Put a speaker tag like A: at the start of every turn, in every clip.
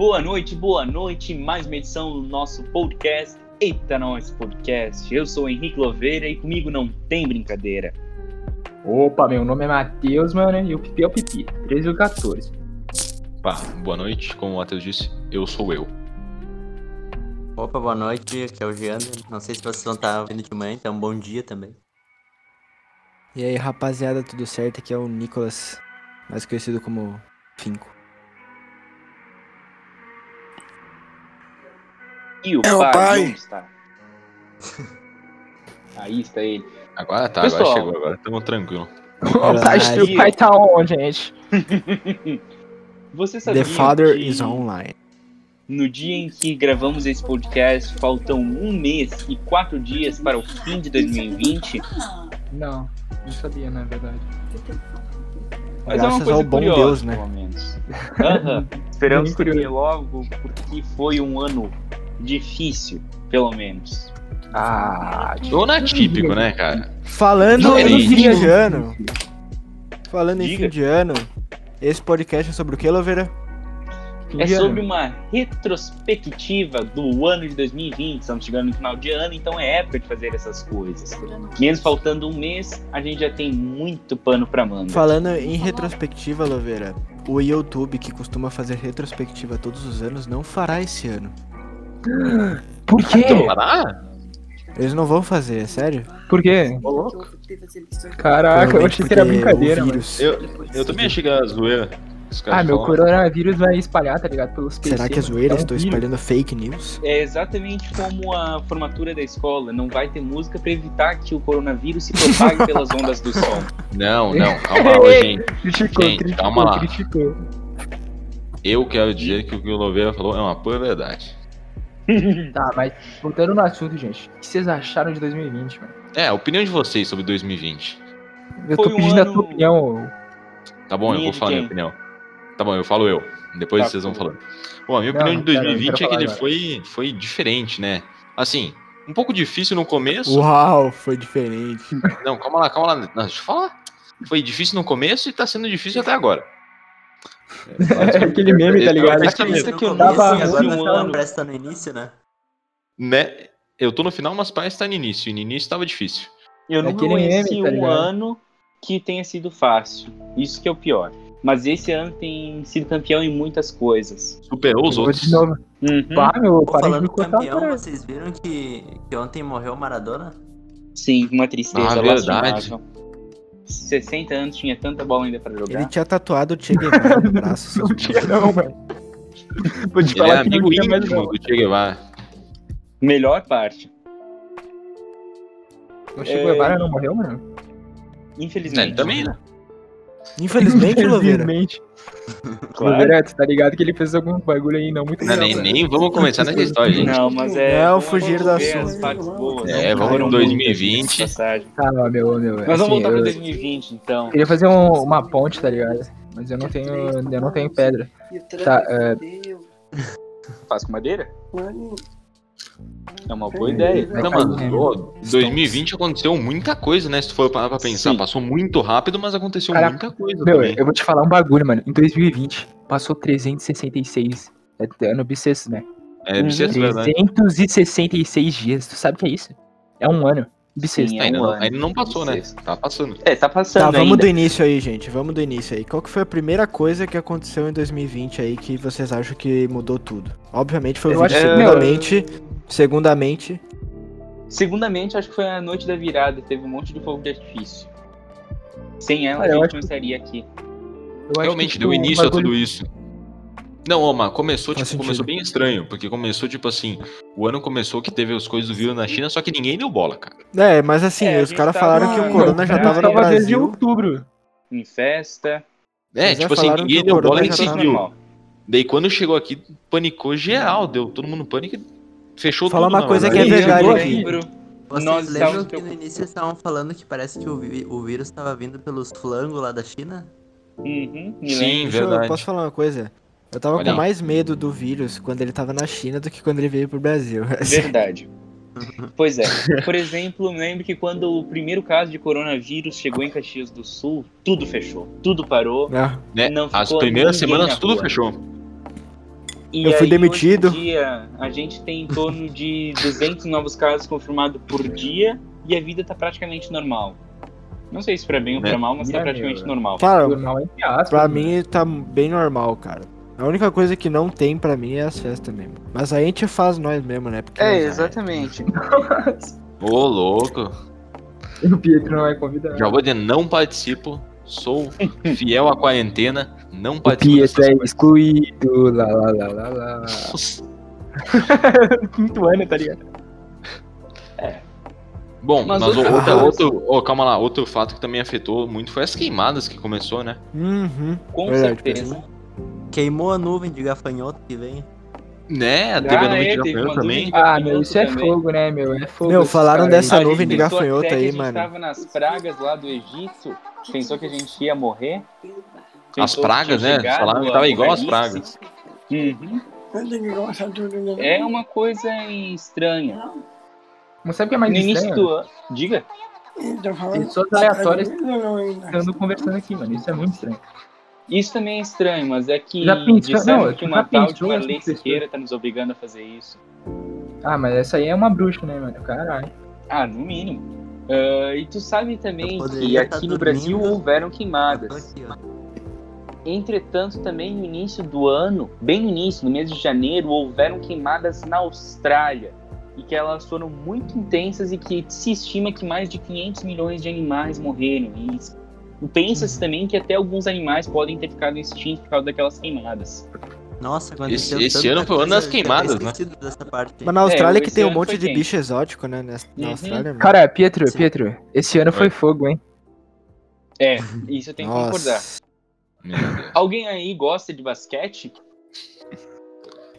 A: Boa noite, boa noite. Mais uma edição do nosso podcast. Eita, nós podcast. Eu sou o Henrique Louveira e comigo não tem brincadeira.
B: Opa, meu nome é Matheus, mano, e o Pipi é o Pipi, 13 ou 14.
C: Pá, boa noite. Como o Matheus disse, eu sou eu.
D: Opa, boa noite, aqui é o Jean. Não sei se vocês vão estar ouvindo de manhã, então bom dia também.
E: E aí, rapaziada, tudo certo? Aqui é o Nicolas, mais conhecido como Finco.
A: E o
F: É o
A: pai,
F: pai.
A: onde está? Aí está ele.
C: Agora tá,
A: Pessoal.
C: agora chegou, agora estamos tranquilo.
B: Tá,
E: Caralho.
B: o pai tá onde, gente?
A: Você sabia
E: The Father
A: que
E: is online.
A: no dia em que gravamos esse podcast faltam um mês e quatro dias para o fim de 2020?
B: Não, não sabia, na verdade.
A: Mas é
E: Graças
A: uma coisa
E: ao bom
A: curiosa,
E: Deus, né?
A: pelo menos. Aham. Esperamos
B: Bem curioso.
A: que logo, porque foi um ano difícil, pelo menos.
B: Ah,
C: Ou na típico, né, cara?
E: Falando em fim de ano, falando em
A: Diga.
E: fim de ano, esse podcast é sobre o que, Louveira?
A: É sobre uma retrospectiva do ano de 2020. Estamos chegando no final de ano, então é época de fazer essas coisas. Mesmo faltando um mês, a gente já tem muito pano pra manga.
E: Falando em retrospectiva, Louveira, o YouTube, que costuma fazer retrospectiva todos os anos, não fará esse ano.
B: Por quê?
E: Eles não vão fazer, é sério?
B: Por quê? Caraca, eu achei que era brincadeira, mano.
C: Eu, eu também achei que era zoeira. Os caras
B: Ah, meu
C: falam.
B: coronavírus vai espalhar, tá ligado? Pelos PC.
E: Será que é
B: mano.
E: zoeira?
B: É um vírus.
E: espalhando fake news?
A: É exatamente como a formatura da escola. Não vai ter música para evitar que o coronavírus se propague pelas ondas do som.
C: Não, não, calma lá, gente.
B: Criticou,
C: Gente,
B: criticou,
C: calma lá.
B: criticou.
C: Eu quero dizer que o que o Louveira falou é uma pura verdade.
B: Tá, mas voltando no assunto, gente. O que vocês acharam de 2020, mano?
C: É, a opinião de vocês sobre 2020.
B: Eu
A: Foi
B: tô
A: um
B: pedindo a
A: ano-
B: tua opinião.
C: Tá bom, eu
A: Minha
C: vou
A: de
C: falar minha opinião. Tá bom, eu falo eu. Depois
A: Tá,
C: vocês vão falando. Bom, a minha
B: Não,
C: opinião de
B: pera, eu
C: 2020
B: quero
C: é que ele
B: agora.
C: foi, foi diferente, né? Assim, um pouco difícil no começo.
E: Uau, foi diferente.
C: Não, calma lá, calma lá. Não, deixa eu falar. Foi difícil no começo e tá sendo difícil até agora.
B: É aquele meme, tá ligado?
C: Esse
A: Acredita
C: mesmo.
A: que eu
B: tava
D: agora
A: um
D: tá-
A: ano.
D: parece que tá no início, né?
C: Né? Eu tô no final, mas parece que tá no início. E no início tava difícil.
A: Eu não
B: É aquele
A: conheci
B: meme, tá
A: um ano que tenha sido fácil. Isso que é o pior. Mas esse ano tem sido campeão em muitas coisas.
C: Superou os outros.
B: de novo.
A: Uhum.
B: Pá, meu,
D: Pô, falando campeão,
B: cara.
D: vocês viram que, que ontem morreu o Maradona?
A: Sim, uma tristeza
C: Ah, verdade.
A: lastimável. 60 anos tinha tanta bola ainda pra jogar.
E: Ele tinha tatuado o Che Guevara no braço. seus
B: Não tinha não, mano. Vou te
C: Ele é
B: falar que não
C: amigo íntimo do Che Guevara.
A: Melhor parte.
B: O Chico Guevara não morreu, mano?
A: Infelizmente.
C: É, também, né?
E: Infelizmente, Louveira.
B: Infelizmente.
A: Claro.
B: Louveira, tu tá ligado que ele fez algum bagulho aí não muito
C: Não,
B: legal,
C: nem,
B: né?
C: nem vamos começar nessa história, gente.
A: Não, mas é.
E: Não,
A: vamos
E: fugir
A: partes boas.
C: É,
A: não
C: vamos em 2020.
A: muitas, de passagem.
B: Tá, meu, meu.
A: Mas vamos
B: assim,
A: voltar pra
B: eu
A: 2020, então.
B: queria fazer um- uma ponte, tá ligado? Mas eu não tenho, eu não tenho pedra. Tá, é,
A: Faz com madeira? É uma boa ideia.
C: Não, mano, ô, 2020 aconteceu muita coisa, né? Se tu for parar pra pensar.
A: Sim.
C: Passou muito rápido, mas aconteceu
B: Cara,
C: muita coisa
B: meu,
C: também.
B: eu vou te falar um bagulho, mano. Em 2020, passou 366. É ano bissexto, né?
C: É, bissexto, verdade.
B: 366 dias. Tu sabe o que é isso? É um ano. Bissexto.
A: Sim, é
C: Ainda,
A: um
C: não,
A: ano.
C: ainda não passou, né?
A: Bissexto.
C: Tá passando.
A: É, tá passando
E: Tá, vamos
A: ainda.
E: do início aí, gente. Vamos do início aí. Qual que foi a primeira coisa que aconteceu em 2020 aí que vocês acham que mudou tudo? Obviamente foi o
B: Eu
E: vídeo.
B: acho
A: que-
E: Segundamente, segundamente,
A: acho que foi a noite da virada. Teve um monte de fogo de artifício. Sem ela,
B: Ah,
A: a gente não
B: que-
A: estaria aqui.
B: Eu
C: Realmente,
B: que,
C: deu início a tudo isso. Não, ô, mas começou, tipo, começou bem estranho, porque começou, tipo assim, o ano começou que teve as coisas do vírus na China, só que ninguém deu bola, cara.
E: É, mas assim,
A: É,
E: os caras
A: tava-
E: falaram que o corona já
B: Eu
E: tava no
B: tava desde
E: Brasil.
B: outubro.
A: Em festa.
C: É,
E: já
C: tipo assim, ninguém
E: que
C: deu bola
E: tava
C: civil.
A: normal.
C: Daí quando chegou aqui, panicou geral, deu todo mundo pânico e fechou
E: Fala
C: tudo.
E: uma
C: na
E: coisa que é
C: verdade.
E: verdade aqui.
A: dezembro,
D: Vocês
A: Nós
D: lembram que no início eles estavam falando que parece que o, vi- o vírus estava vindo pelos flangos lá da China?
A: Uhum,
C: Sim,
A: lembro.
E: Deixa eu,
C: verdade.
E: posso falar uma coisa? Eu tava
C: Olha
E: com
C: aí.
E: mais medo do vírus quando ele tava na China do que quando ele veio pro Brasil.
A: Verdade. Pois é. Por exemplo, lembro que quando o primeiro caso de coronavírus chegou em Caxias do Sul, tudo fechou. Tudo parou.
E: Ah,
C: Né?
A: Não
C: As primeiras semanas
A: na
C: tudo fechou.
A: E
E: Eu fui
A: aí,
E: demitido.
A: Hoje em dia, a gente tem em torno de 200 novos casos confirmados por dia e a vida tá praticamente normal. Não sei se pra bem ou pra
C: É.
A: mal, mas tá
B: É,
A: praticamente
B: meu.
A: normal.
E: Cara,
B: Normal entre aspas.
E: pra
B: né?
E: mim tá bem normal, cara. A única coisa que não tem pra mim é as festas mesmo. Mas a gente faz nós mesmo, né? Porque
A: É, exatamente.
C: Ô, louco.
B: O Pietro não é convidado.
C: Já vou dizer, não participo. Sou fiel à quarentena. Não
B: O Pietro é excluído. Lá, lá, lá, lá, lá. Quinto ano, tá ligado?
C: Bom,
A: Mas
C: mas,
A: outra
C: outra,
A: coisa-
C: outro, oh, calma lá, outro fato que também afetou muito foi as queimadas que começou, né?
E: Uhum.
A: Com
E: Verdade,
A: certeza.
D: Queimou a nuvem de gafanhoto que vem.
C: Né, teve
A: Ah,
C: a nuvem
A: é,
C: de
A: teve
C: gafanhoto também.
B: Ah, meu, isso é
A: também.
B: fogo, né, meu? É fogo.
E: Meu, falaram dessa nuvem de gafanhoto aí,
A: a gente
E: mano.
A: tava nas pragas lá do Egito, pensou que a gente ia morrer.
C: As pragas, né? Falaram que tava igual as pragas.
A: Uhum. É uma coisa estranha.
B: Mas sabe o que é
A: No
B: mais
A: início
B: estranho?
A: do ano. Diga.
B: Pessoas aleatórias estando conversando aqui, mano. Isso é muito estranho.
A: Isso também é estranho, mas é que
B: Já pensou-
A: disseram
B: não,
A: que uma tal de
B: essas pessoas?
A: Siqueira tá nos obrigando a fazer isso.
B: Ah, mas essa aí é uma bruxa, né, mano? Caralho.
A: Ah, no mínimo. Ah, e tu sabe também que aqui
D: tá
A: no Brasil houveram queimadas.
D: aqui, ó.
A: Entretanto, também no início do ano, bem no início, no mês de janeiro, houveram queimadas na Austrália. E que elas foram muito intensas e que se estima que mais de 500 milhões de animais morreram. E pensa-se também que até alguns animais podem ter ficado extintos por causa daquelas queimadas.
D: Nossa, aconteceu
C: Esse- esse ano foi o ano das queimadas, né?
D: esquecido Dessa parte.
E: Mas na Austrália
A: É,
E: que tem um monte de
A: quente.
E: bicho exótico, né? Na
A: Uhum.
E: Austrália, mano.
B: Cara, Pietro,
D: Sim.
B: Pietro, esse ano foi
C: Oi.
B: fogo, hein?
A: É, isso eu tenho que concordar. Alguém aí gosta de basquete?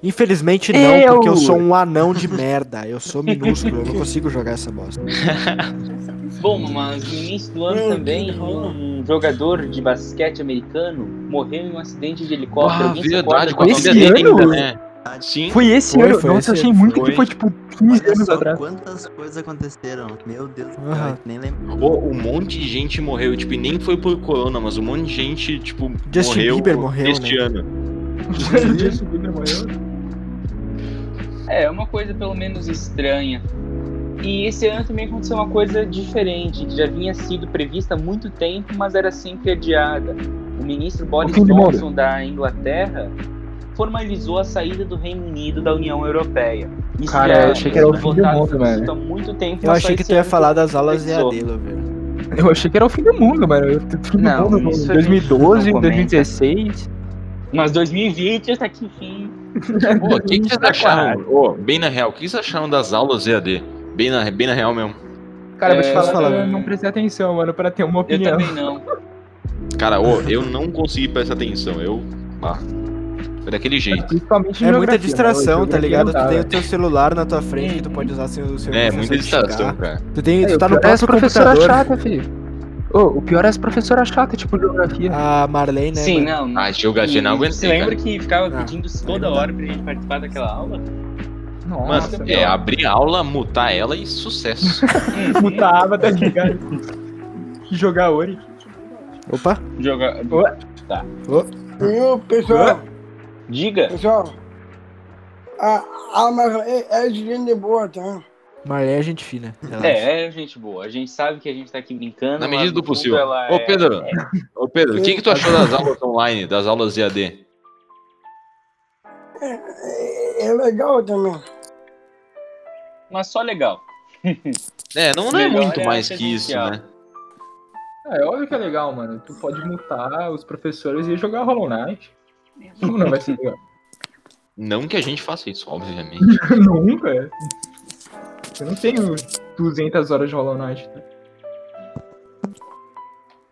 E: Infelizmente não,
B: Eu!
E: porque eu sou um anão de merda. Eu sou minúsculo, eu não consigo jogar essa bosta.
A: Bom, mas no início do ano também, um jogador de basquete americano morreu em um acidente de helicóptero.
C: Ah, verdade, com a dele
B: ano?
C: ainda, né? Sim.
B: Foi esse
E: Foi,
B: ano.
E: foi
B: Nossa,
E: esse
B: eu achei muito
C: Foi.
B: que foi tipo 15
D: Olha
B: anos atrás.
D: quantas coisas aconteceram. Meu Deus do céu,
E: Aham.
D: eu nem lembro.
C: Pô, um monte de gente morreu, tipo, e nem foi por corona, mas um monte de gente, tipo,
E: Justin
C: morreu,
E: Bieber morreu,
C: este
E: né?
C: ano.
B: Justin Bieber morreu.
A: É, uma coisa pelo menos estranha. E esse ano também aconteceu uma coisa diferente, que já vinha sido prevista há muito tempo, mas era sempre adiada. O ministro Boris
B: mundo.
A: Johnson da Inglaterra formalizou a saída do Reino Unido da União Europeia. Isso
B: Cara,
A: já
B: eu achei que era o fim do mundo,
A: Há muito tempo.
E: Eu achei que tu ia falar das aulas. EAD, velho.
B: Eu achei que era o fim do mundo, mano. Eu- Fim do
A: Não,
B: mundo
A: isso
B: em
A: a gente
B: 2012,
A: não comenta.
B: 2016.
A: Mas 2020 já tá aqui, enfim.
C: Pô, o que, que vocês acharam? Ô, bem na real, o que vocês acharam das aulas EAD? Bem na, bem na real mesmo.
B: Cara, eu vou te
A: É,
B: falar,
E: fala,
B: eu
E: velho.
B: não prestei atenção, mano, pra ter uma
A: Eu
B: opinião.
A: também não.
C: Cara, ô, eu não consegui prestar atenção. Eu. Ah, foi daquele jeito.
B: Principalmente em
E: É muita
B: geografia,
E: distração, tá ligado? Tu tem
B: não
E: o teu celular na tua frente que tu pode usar sem o seu
C: É,
E: professor
C: muita distração, cara.
E: Tu, tem,
B: velho.
E: tu tá no
B: é
E: próprio
B: professoras
E: computador.
B: chatas, filho. Ô, o pior é as professoras chatas, tipo geografia.
E: A Marlene, né?
A: Sim, não.
C: Ah, geografia não
A: Você
C: aguentei,
A: lembra
C: cara.
A: que ficava
E: Ah,
A: pedindo toda
E: não
A: hora pra gente participar daquela aula?
B: Nossa,
C: Mano, é abrir a aula, mutar ela e sucesso.
B: muta a aba, tá ligado? Jogar Ori.
E: Opa.
A: Joga...
F: Viu, pessoal?
A: Diga.
F: Pessoal, a alma é, é de gente boa, tá?
E: Marlene é gente fina. relaxa.
A: É, é gente boa. A gente sabe que a gente tá aqui brincando.
C: Na medida do possível. Ô,
A: é-
C: Pedro, ô, Pedro, o que, que tu achou das aulas online, das aulas EAD?
F: É, é legal também.
A: Mas só legal.
C: É, não, não é muito
A: é a
C: mais que isso, né?
B: É óbvio que é legal, mano. Tu pode mutar os professores e jogar Hollow Knight. Como não vai ser legal?
C: Não que a gente faça isso, obviamente.
B: Nunca. Eu não tenho 200 horas de Hollow Knight. tá?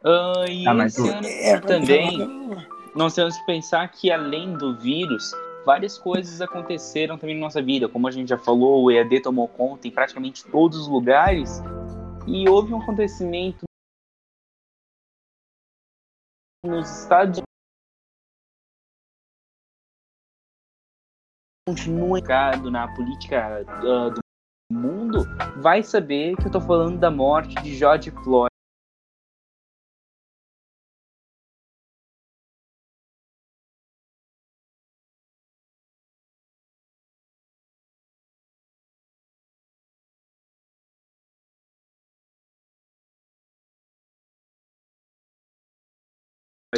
A: Ah, e
B: Ah, mas
A: esse ano
F: É,
A: também, nós temos que pensar que além do vírus, várias coisas aconteceram também na nossa vida. Como a gente já falou, o EAD tomou conta em praticamente todos os lugares. E houve um acontecimento nos Estados Continua na política ah, do mundo, vai saber que eu tô falando da morte de George Floyd.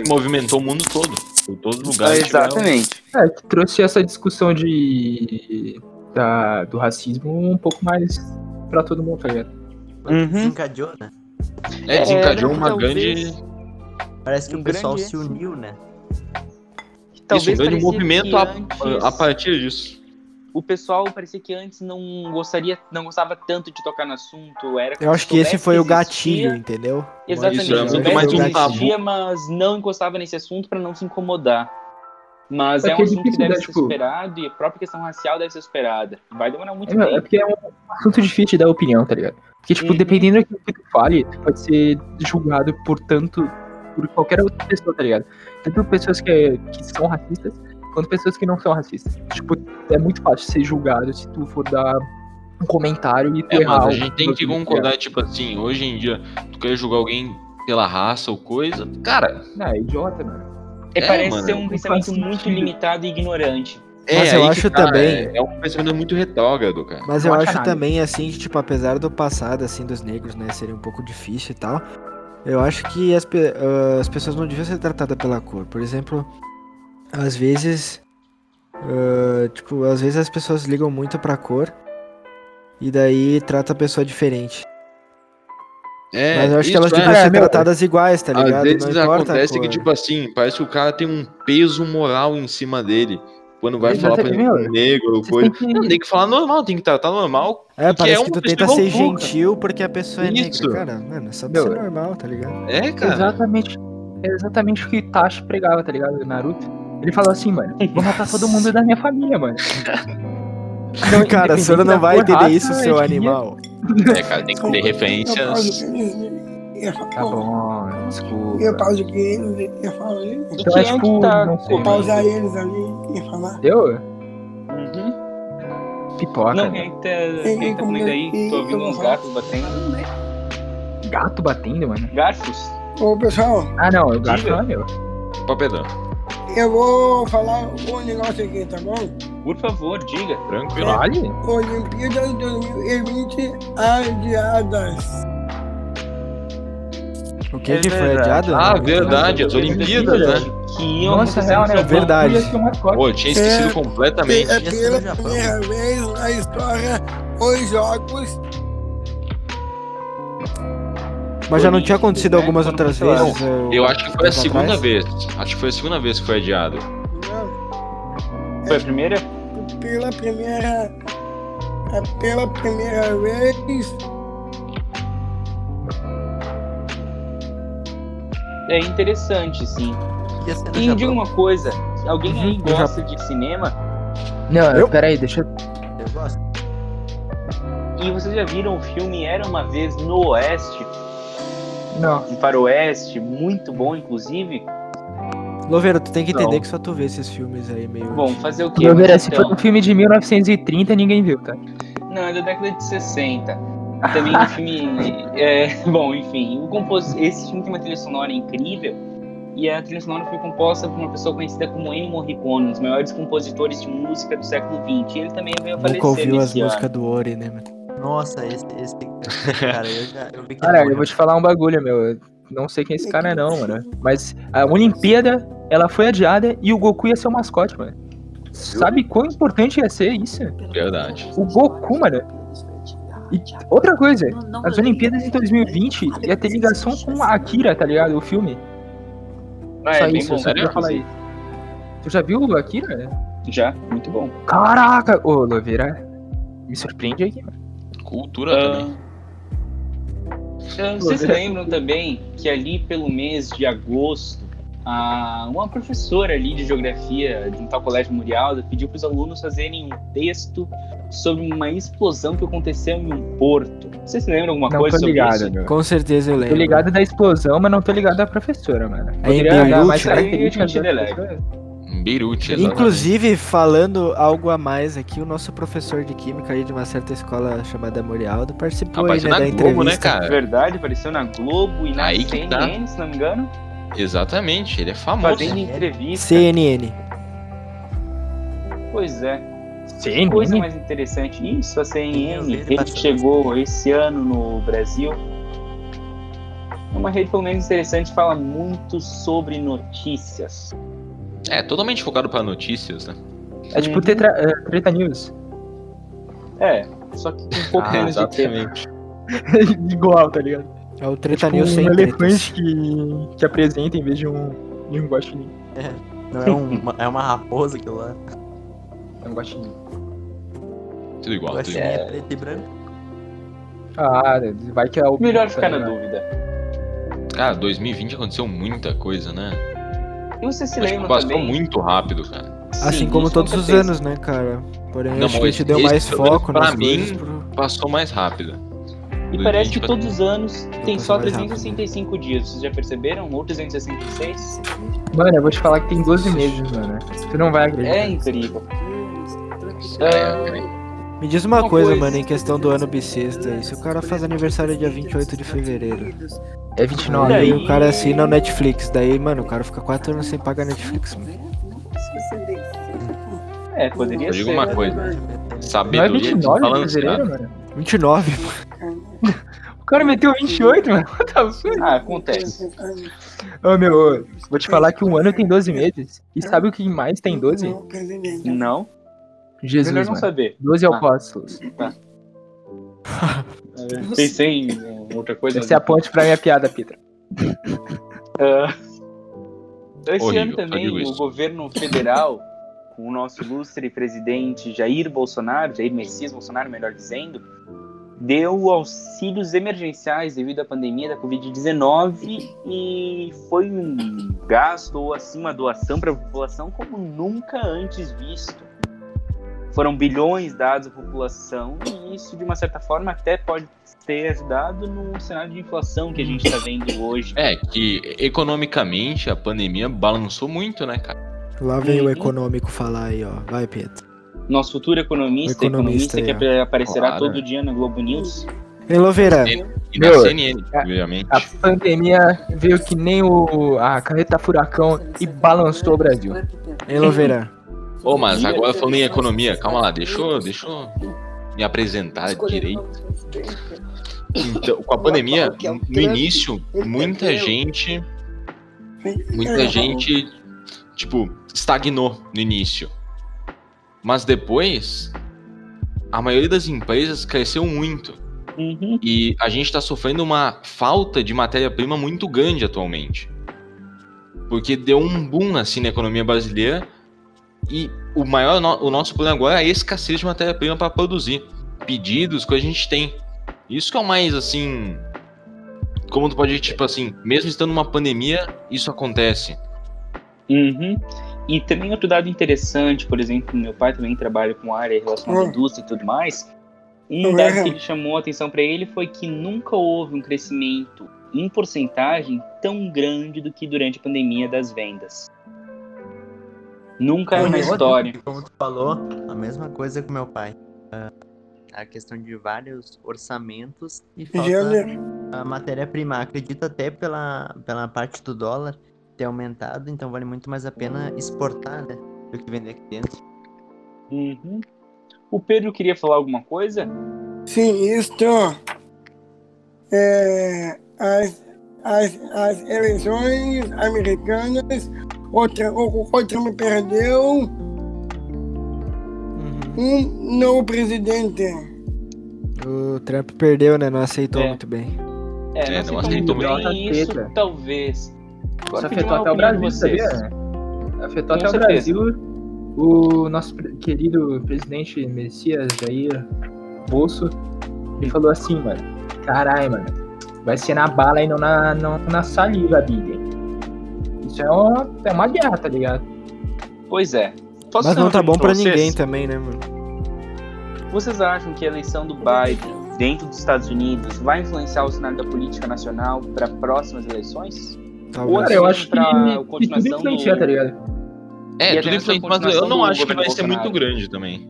C: Movimentou o mundo todo. Por todos os lugares. tiveram-
A: exatamente.
B: É, que trouxe essa discussão de. Da, do racismo um pouco mais pra todo mundo, tá ligado?
A: Uhum.
D: Desencadeou, né?
C: É, desencadeou
A: É,
C: uma
A: talvez-
C: grande.
D: Parece que
A: Um
D: o pessoal
A: grande
D: se uniu, né?
A: Talvez
C: isso, um grande movimento a, a partir disso.
A: O pessoal parecia que antes não gostaria, não gostava tanto de tocar no assunto. Era
E: Eu acho que esse foi o
A: existia-
E: gatilho, entendeu?
A: Exatamente.
C: Isso, é mais
A: que
C: um tabu.
A: mas não encostava nesse assunto pra não se incomodar. Mas é,
B: É
A: um
B: que é
A: assunto que
B: difícil,
A: deve
B: né,
A: ser
B: tipo-
A: superado e a própria questão racial deve ser superada. Vai demorar muito
B: É, é
A: tempo.
B: porque é um assunto difícil de dar opinião, tá ligado? Porque, tipo,
A: Uhum.
B: dependendo do que tu fale, tu pode ser julgado por tanto. por qualquer outra pessoa, tá ligado? Tanto pessoas que, que são racistas, quanto pessoas que não são racistas. Tipo, é muito fácil ser julgado se tu for dar um comentário e tu
C: É,
B: errar.
C: mas a gente tem que concordar, tipo assim, hoje em dia, tu quer julgar alguém pela raça ou coisa, cara,
B: Não, é idiota, mano.
A: É,
C: É,
A: parece
C: mano,
A: ser um pensamento muito limitado e ignorante.
C: é
E: Mas eu
C: aí que
E: acho
C: tá,
E: também-
C: É, é um pensamento muito retrógrado, cara.
E: Mas
B: Não
E: eu
B: acha
E: acho também, assim, que, tipo, apesar do passado, assim, dos negros, né, serem um pouco difícil e tal, eu acho que as, ah, as pessoas não deviam ser tratadas pela cor. Por exemplo, às vezes, ah, tipo, às vezes as pessoas ligam muito pra cor e daí trata a pessoa diferente.
C: É,
E: Mas eu acho que elas
C: é.
E: deviam
B: é,
E: ser
B: meu,
E: tratadas iguais, tá ligado?
C: Às vezes
E: não
C: acontece que, tipo assim, parece que o cara tem um peso moral em cima dele. Quando vai falar pra ele negro ou coisa.
B: que-
C: Não, tem que falar normal, tem que tratar normal.
E: É, parece
C: é
E: que tu tenta ser gentil porque a pessoa é
C: Isso.
E: negra. Cara, mano, é só ser normal, tá ligado?
C: É, cara.
B: Exatamente. É exatamente o que Itachi pregava, tá ligado? Naruto. Ele falou assim, mano, vou matar todo mundo da minha família, mano. Então,
E: Cara, a senhora não vai entender
B: raça,
E: isso, seu animal.
C: É, cara, tem que ter
F: Eu
C: referências.
F: pauso
B: Tá bom,
F: Eu
B: desculpa.
F: pauso que eles ia falar.
B: Então é
A: é
B: tipo,
A: tá
B: não sei.
A: comendo?
F: Pausar eles ali e falar.
B: Deu?
A: Uhum.
B: Pipoca.
A: Não, quem que tá, quem tá comendo aí? Tô ouvindo uns gatos batendo.
B: Gato batendo, mano.
A: Garfos?
F: Ô pessoal,
B: Ah, não, o gato
A: Diga.
B: não é meu.
C: Papedão.
F: Eu vou falar um negócio aqui, tá bom?
A: Por favor, diga.
C: Tranquilo.
B: Vale?
F: Olimpíadas 2020 adiadas.
E: O que
A: É
E: que foi adiado?
C: Ah,
E: Não,
C: verdade, as Olimpíadas, né?
A: Que iam
B: Nossa, real,
A: no
B: né?
E: Verdade.
C: Pô, eu tinha esquecido
F: É,
C: completamente.
F: É pela primeira vez na história, os jogos
E: Mas já não tinha acontecido
A: né?
E: algumas
A: Quando
E: outras vezes? eu-
C: Eu acho que foi a segunda
E: atrás?
C: vez. Acho que foi a segunda vez que foi adiado.
F: né,
A: Foi a primeira?
F: pela primeira é pela primeira vez
A: É interessante, sim. E
D: Japão.
A: diga uma coisa, alguém aí
E: Uhum,
A: gosta de cinema?
B: Não,
E: Eu?
B: peraí, deixa eu.
D: Eu gosto.
A: E vocês já viram o filme Era Uma Vez no Oeste?
B: Não.
A: Um faroeste, muito bom, inclusive.
E: Louveiro, tu tem que entender
B: Não.
E: que só tu vê esses filmes aí meio.
A: Bom, fazer o quê? Mas
B: se foi
A: então?
B: um filme de 1930, ninguém viu, tá?
A: Não, é da década de 60. Também um filme. é, bom, enfim, o compos... esse filme tem uma trilha sonora incrível. E a trilha sonora foi composta por uma pessoa conhecida como Ennio Morricone, um dos maiores compositores de música do século XX. E ele também veio a
E: Nunca
A: falecer
E: ouviu as músicas do Ori, né, mano?
D: Nossa, esse, esse. Cara, eu já. Eu vi que
B: Cara,
D: ele
B: eu vou te falar um bagulho, meu. Eu não sei quem é esse cara não, mano. Mas a Olimpíada, ela foi adiada e o Goku ia ser o mascote, mano. Sabe quão importante ia ser isso?
C: Verdade.
B: O Goku, mano. E outra coisa, as Olimpíadas de 2020 ia ter ligação com a Akira, tá ligado? O filme.
A: Ah,
B: só
A: é bem
B: isso,
A: bom.
B: eu só queria falar isso. Tu já viu o Akira?
A: Já, muito bom.
B: Caraca! Ô, Loveira, me surpreende aqui, mano.
C: Cultura
A: Ah,
C: também.
A: ah, vocês se lembram também que ali pelo mês de agosto, a- uma professora ali de geografia de um tal colégio Murialda pediu para os alunos fazerem um texto sobre uma explosão que aconteceu em um porto. Vocês se lembram alguma
B: Não
A: coisa
B: tô
A: sobre
B: ligado,
A: isso?
B: meu.
E: Com certeza eu
B: Tô
E: lembro.
B: ligado da explosão, mas não tô ligado da professora, mano.
E: É Beirute,
B: mais
E: né?
C: Beirute, exatamente.
E: Inclusive, falando algo a mais aqui, o nosso professor de química aí de uma certa escola chamada Morialdo participou aí, né,
C: na
E: da
C: Globo, né,
E: entrevista.
C: cara?
A: Verdade, apareceu na Globo e na
C: Aí que tá.
A: CNN, se não me engano,
C: Exatamente, ele é famoso.
A: fazendo entrevista.
E: CNN.
A: Pois é.
B: Sim,
A: Coisa mais interessante. Isso, a CNN,
D: ele
A: chegou esse ano no Brasil. É uma rede pelo menos interessante, fala muito sobre notícias.
C: É, totalmente focado para notícias, né?
B: É tipo
A: Uhum.
B: tetra, é, Treta News.
A: É, só que com um pouco
C: Ah,
A: menos de tempo.
C: exatamente.
B: Igual, tá ligado?
E: É o Treta
B: tipo,
E: News
B: um
E: sem
B: elefante que, que apresenta em vez de um, de um guaxinim.
D: Não é, um, é uma raposa aquilo lá.
B: É um guaxinim.
C: Tudo igual,
D: achei
C: igual.
D: é preto e branco.
B: Ah, vai que é o.
A: Melhor ficar na
B: tá ligado?
A: dúvida.
C: Cara, 2020 aconteceu muita coisa, né?
A: E você se lembra
C: passou
A: também?
C: muito rápido, cara.
E: Assim
A: Sim,
E: como todos os
A: certeza.
E: anos, né, cara? Porém,
C: Não,
E: acho que a gente deu
C: esse,
E: mais foco
C: pra
E: nas
C: mim,
E: coisas pro...
C: Passou mais rápido.
A: E parece que
C: 2020
A: todos os anos tem só
E: mais rápido.
A: 365 dias. Vocês já perceberam? Ou 366?
B: Mano, eu vou te falar que tem 12 meses, mano. Tu não vai acreditar.
A: É incrível.
C: É,
E: Me diz uma,
A: Uma
E: coisa,
A: coisa.
E: mano, em questão do ano bissexto aí. Se o cara faz aniversário dia 28 de fevereiro,
B: É 29.
E: aí
A: daí-
E: o cara assina o Netflix, daí, mano, o cara fica 4 anos sem pagar Netflix, mano.
A: É, poderia
C: eu
A: ser.
C: digo uma coisa.
B: Não é
C: Sabedoria
B: 29 de fevereiro,
C: desbalanceada.
B: mano?
E: 29,
B: O cara meteu 28, mano. What the fuck?
A: Ah, acontece.
B: Ô, meu, vou te falar que um ano tem 12 meses. E sabe o que mais tem 12?
A: Não?
B: Jesus,
A: Melhor não
B: mano.
A: saber.
B: 12
A: Ah.
B: apóstolos.
A: Pensei em outra coisa.
B: Essa é a ponte pra minha piada, Peter.
A: Ah, esse
C: Horrível,
A: ano também o
C: isso.
A: governo federal, com o nosso ilustre presidente Jair Bolsonaro, Jair Messias Bolsonaro, melhor dizendo, deu auxílios emergenciais devido à pandemia da Covid-19 e foi um gasto ou assim uma doação para a população como nunca antes visto. Foram bilhões dados à população e isso, de uma certa forma, até pode ter ajudado no cenário de inflação que a gente está vendo hoje.
C: É, que economicamente a pandemia balançou muito, né, cara?
E: Lá vem o
A: Uhum.
E: econômico falar aí, ó. Vai, Pedro.
A: nosso futuro economista,
E: O economista
A: economista,
E: aí,
A: que aparecerá
C: Claro.
A: todo dia na Globo News.
E: Loveira?
C: E na
B: Meu,
C: CNN, obviamente.
B: A pandemia veio que nem o, a carreta furacão e balançou o Brasil.
E: Loveira?
C: Ô, mas agora falando em economia, calma lá, deixa eu, deixa eu me apresentar direito. Então, com a pandemia, no início, muita gente, muita gente, tipo, estagnou no início. Mas depois, a maioria das empresas cresceu muito.
A: Uhum.
C: E a gente está sofrendo uma falta de matéria-prima muito grande atualmente. Porque deu um boom assim na economia brasileira e o maior no- o nosso problema agora é a escassez de matéria-prima para produzir. Pedidos que a gente tem. Isso que é o mais assim. Como tu pode, tipo assim, mesmo estando numa pandemia, isso acontece.
A: Uhum. E também outro dado interessante, por exemplo, meu pai também trabalha com área relacionada à indústria e tudo mais. Um dado que ele chamou a atenção para ele foi que nunca houve um crescimento em porcentagem tão grande do que durante a pandemia das vendas. Nunca na
D: outra,
A: história.
D: Como tu falou, a mesma coisa com meu pai. Ah, a questão de vários orçamentos e falta a matéria-prima. Acredito até pela, pela parte do dólar ter aumentado, então vale muito mais a pena exportar, né? Do que vender aqui dentro.
A: Uhum. O Pedro queria falar alguma coisa?
F: Sim, isto. É, as, as, as eleições americanas, outra, o o Trump perdeu,
E: Uhum.
F: um novo presidente.
E: O Trump perdeu, né? Não aceitou
A: É.
E: muito bem.
A: É,
C: É,
A: não
C: não
A: aceitou muito bem isso, talvez.
B: Isso
A: Agora, pedir
B: afetou até o Brasil,
A: vocês.
B: sabia? Afetou
A: Com
B: até o
A: certeza.
B: Brasil. O nosso querido presidente Messias Jair Bolso, ele falou assim, mano. Caralho, mano. Vai ser na bala e não na, não na saliva, Biden. Isso é uma, é uma guerra, tá ligado?
A: Pois é. Posso
E: Mas não tá bom
A: vocês?
E: ninguém também, né, mano?
A: Vocês acham que a eleição do Biden dentro dos Estados Unidos vai influenciar o cenário da política nacional para próximas eleições?
E: Talvez.
B: Cara, eu acho que,
A: pra
B: que tudo
A: continuação
B: influencia,
A: do-
B: tá ligado?
A: E
C: É,
A: até
C: tudo influencia, mas eu não acho que vai ser
A: Bolsonaro.
C: muito grande também.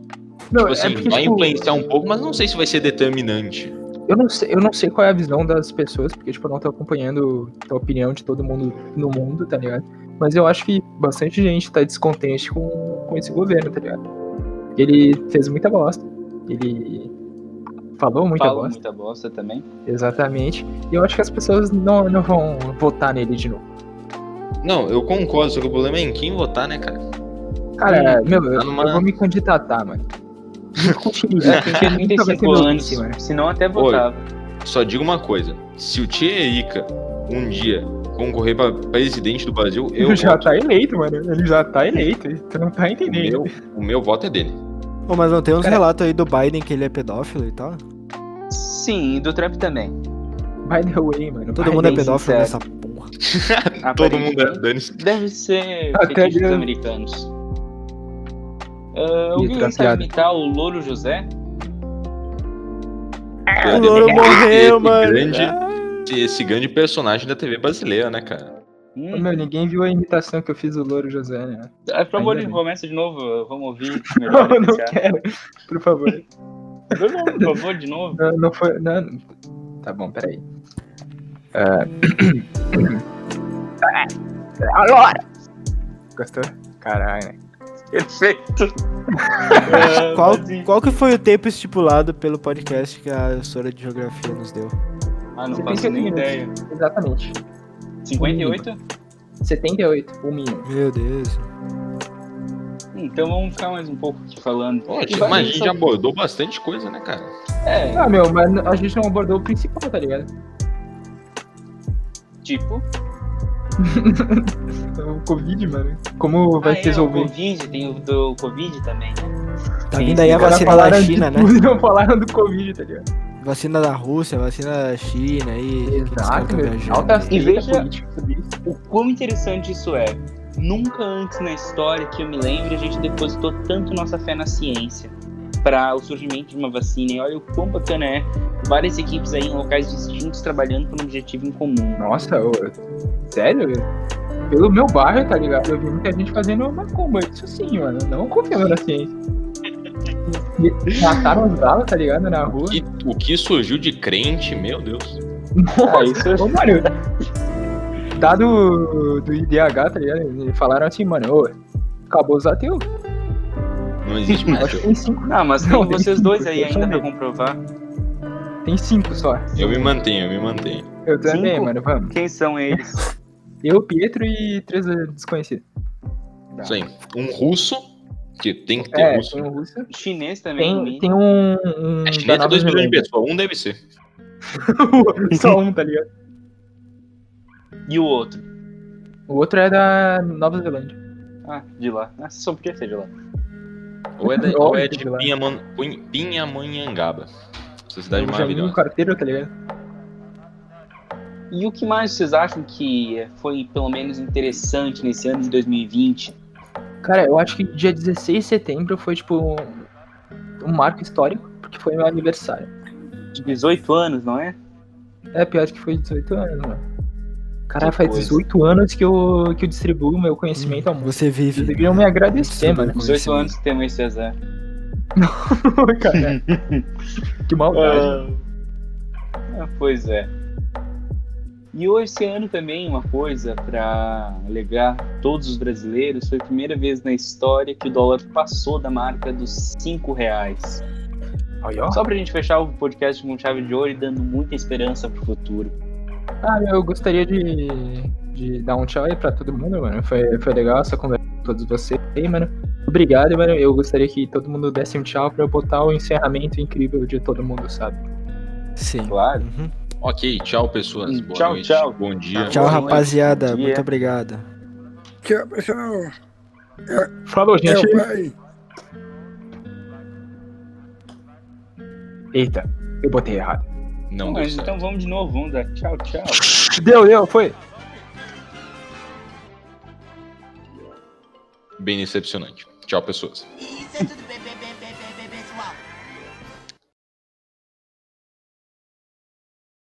B: Não,
C: Tipo assim,
B: é porque,
C: vai
B: tipo,
C: influenciar um pouco, mas não sei se vai ser determinante.
B: Eu não, sei, eu não sei qual é a visão das pessoas, porque tipo, eu não tô acompanhando a opinião de todo mundo no mundo, tá ligado? Mas eu acho que bastante gente tá descontente com, com esse governo, tá ligado? Ele fez muita bosta. Ele falou muita
A: Fala
B: bosta.
A: muita bosta também.
B: Exatamente. E eu acho que as pessoas não, não vão votar nele de novo.
C: Não, eu concordo, só que o problema é em quem votar, né, cara?
B: Cara, meu, eu,
C: tá numa-
B: eu vou me candidatar, mano.
A: É, tem que ter 35 anos,
B: mano.
A: senão até votava.
C: Só digo uma coisa: se o Tiririca um dia concorrer pra presidente do Brasil, eu
B: Ele já
C: voto.
B: tá eleito, mano. Ele já tá eleito. Tu não tá
C: o,
B: entendendo.
C: meu, o meu voto é dele.
E: Pô, mas não tem uns
B: Cara-
E: relatos aí do Biden que ele é pedófilo e tal?
A: Sim, e do Trump também.
B: By the way, mano.
E: Todo
B: vai
E: mundo é pedófilo
A: sincero.
E: nessa porra.
C: Todo mundo é. Dane-se.
A: Deve ser
B: Até
A: fetiche dos americanos. Ah, alguém
B: outra
A: sabe imitar o Louro José?
E: O louro morreu, mano.
C: Grande,
E: Ah.
C: esse, grande personagem da TV brasileira, né, cara?
A: Hum,
B: Meu, ninguém viu a imitação que eu fiz do Louro José, né?
A: ah, por favor, começa de novo. Vamos ouvir
B: Não,
A: melhor.
B: não
A: esse cara.
B: quero. Por favor.
A: Não, não, por favor, de novo.
B: Não, não foi. Não. Tá bom, peraí. Ah. Agora! Gostou? Caralho, né?
A: Perfeito. Ah,
E: Qual, qual que foi o tempo estipulado pelo podcast que a professora de geografia nos deu?
A: Ah, não faço nem ideia.
B: Exatamente.
A: 58?
B: 78, o mínimo.
E: Meu Deus.
A: Então vamos ficar mais um pouco aqui falando.
C: Poxa,
A: vai
C: mas a gente
A: só-
C: já abordou bastante coisa, né, cara?
A: É,
B: Ah, meu, mas a gente não abordou o principal, tá ligado?
A: tipo.
B: O Covid, mano. Como vai
A: ah,
B: se
A: é,
B: resolver?
A: O Covid, tem o do Covid também. né?
E: Tá vindo aí a vacina da China, né?
B: Não falaram do Covid, tá ligado?
E: Vacina da Rússia, vacina da China aí.
B: Exato, Alta.
A: E veja-
B: política sobre isso.
A: O quão interessante isso é. Nunca antes na história que eu me lembre a gente depositou tanto nossa fé na ciência para o surgimento de uma vacina. E olha o quão bacana é várias equipes aí em locais distintos trabalhando por um objetivo em comum.
B: Nossa, ô, sério? Pelo meu bairro, tá ligado? Eu vi muita gente fazendo macumba. Isso sim, mano. Não confiando na ciência. Mataram os galos, tá ligado? Na rua.
C: E o que surgiu de crente, meu Deus.
A: Ah, isso eu
B: Ô, mano, dado do IDH, tá ligado? Eles falaram assim, mano, ô, acabou os ateus.
C: Não existe mais.
B: Acho que tem cinco.
A: Não, mas tem
B: Não, tem
A: vocês dois aí ainda pra comprovar.
B: Tem cinco só.
C: Eu me mantenho, eu me mantenho.
B: Eu também,
A: Cinco?
B: mano, vamos.
A: Quem são eles?
B: Eu, Pietro e três desconhecidos.
C: Isso aí. Um russo, que tem que ter
B: É,
C: russo.
B: tem um russo.
A: Chinês também.
B: Tem, tem um. um
C: A
B: da
C: China é
B: Nova
C: 2 milhões de pessoas, um deve ser.
B: Só um, tá ligado?
A: E o outro?
B: O outro é da Nova Zelândia.
A: Ah, de lá. Ah, só podia ser de lá.
C: Ou é,
B: Óbvio
C: ou é de
B: de.
C: Pinhaman, Pin- Pinhamonhangaba.
B: Vi
C: maravilhosa.
B: um carteiro, tá ligado?
A: E o que mais vocês acham que foi, pelo menos, interessante nesse ano de 2020?
B: Cara, eu acho que dia 16 de setembro foi, tipo, um, um marco histórico, porque foi meu aniversário.
A: De 18 anos, não é?
B: É, pior que foi 18 anos, mano. Caralho,
A: Que
B: faz
A: coisa.
B: 18 anos que eu, que eu distribuo meu conhecimento ao mundo.
E: Você vive.
B: Vocês deveriam me agradecer, mano.
A: 18 anos que temos César.
B: Cara, que maldade.
A: Ah, pois é. E hoje, esse ano também, uma coisa para alegar todos os brasileiros, foi a primeira vez na história que o dólar passou da marca dos 5 reais. Só pra gente fechar o podcast com chave de ouro e dando muita esperança pro futuro.
B: Ah, eu gostaria de, de dar um tchau aí pra todo mundo, mano. Foi, foi legal essa conversa com todos vocês aí, mano. Obrigado, mano. Eu gostaria que todo mundo desse um tchau pra eu botar o encerramento incrível de todo mundo, sabe?
E: Sim.
A: Claro.
E: Uhum.
C: Ok, tchau, pessoas. Boa
A: Tchau,
C: noite.
A: tchau.
C: Bom dia.
E: Tchau,
A: Boa
E: rapaziada.
A: noite.
E: Muito obrigado.
F: Tchau, pessoal.
B: Falou,
F: É
B: gente. Eita, eu botei errado.
C: Não deu
A: Mas
C: certo.
A: então vamos de novo, vamos dar tchau, tchau.
B: Deu, deu, foi.
C: Bem decepcionante. Tchau, pessoas.
G: Isso é tudo, bebê.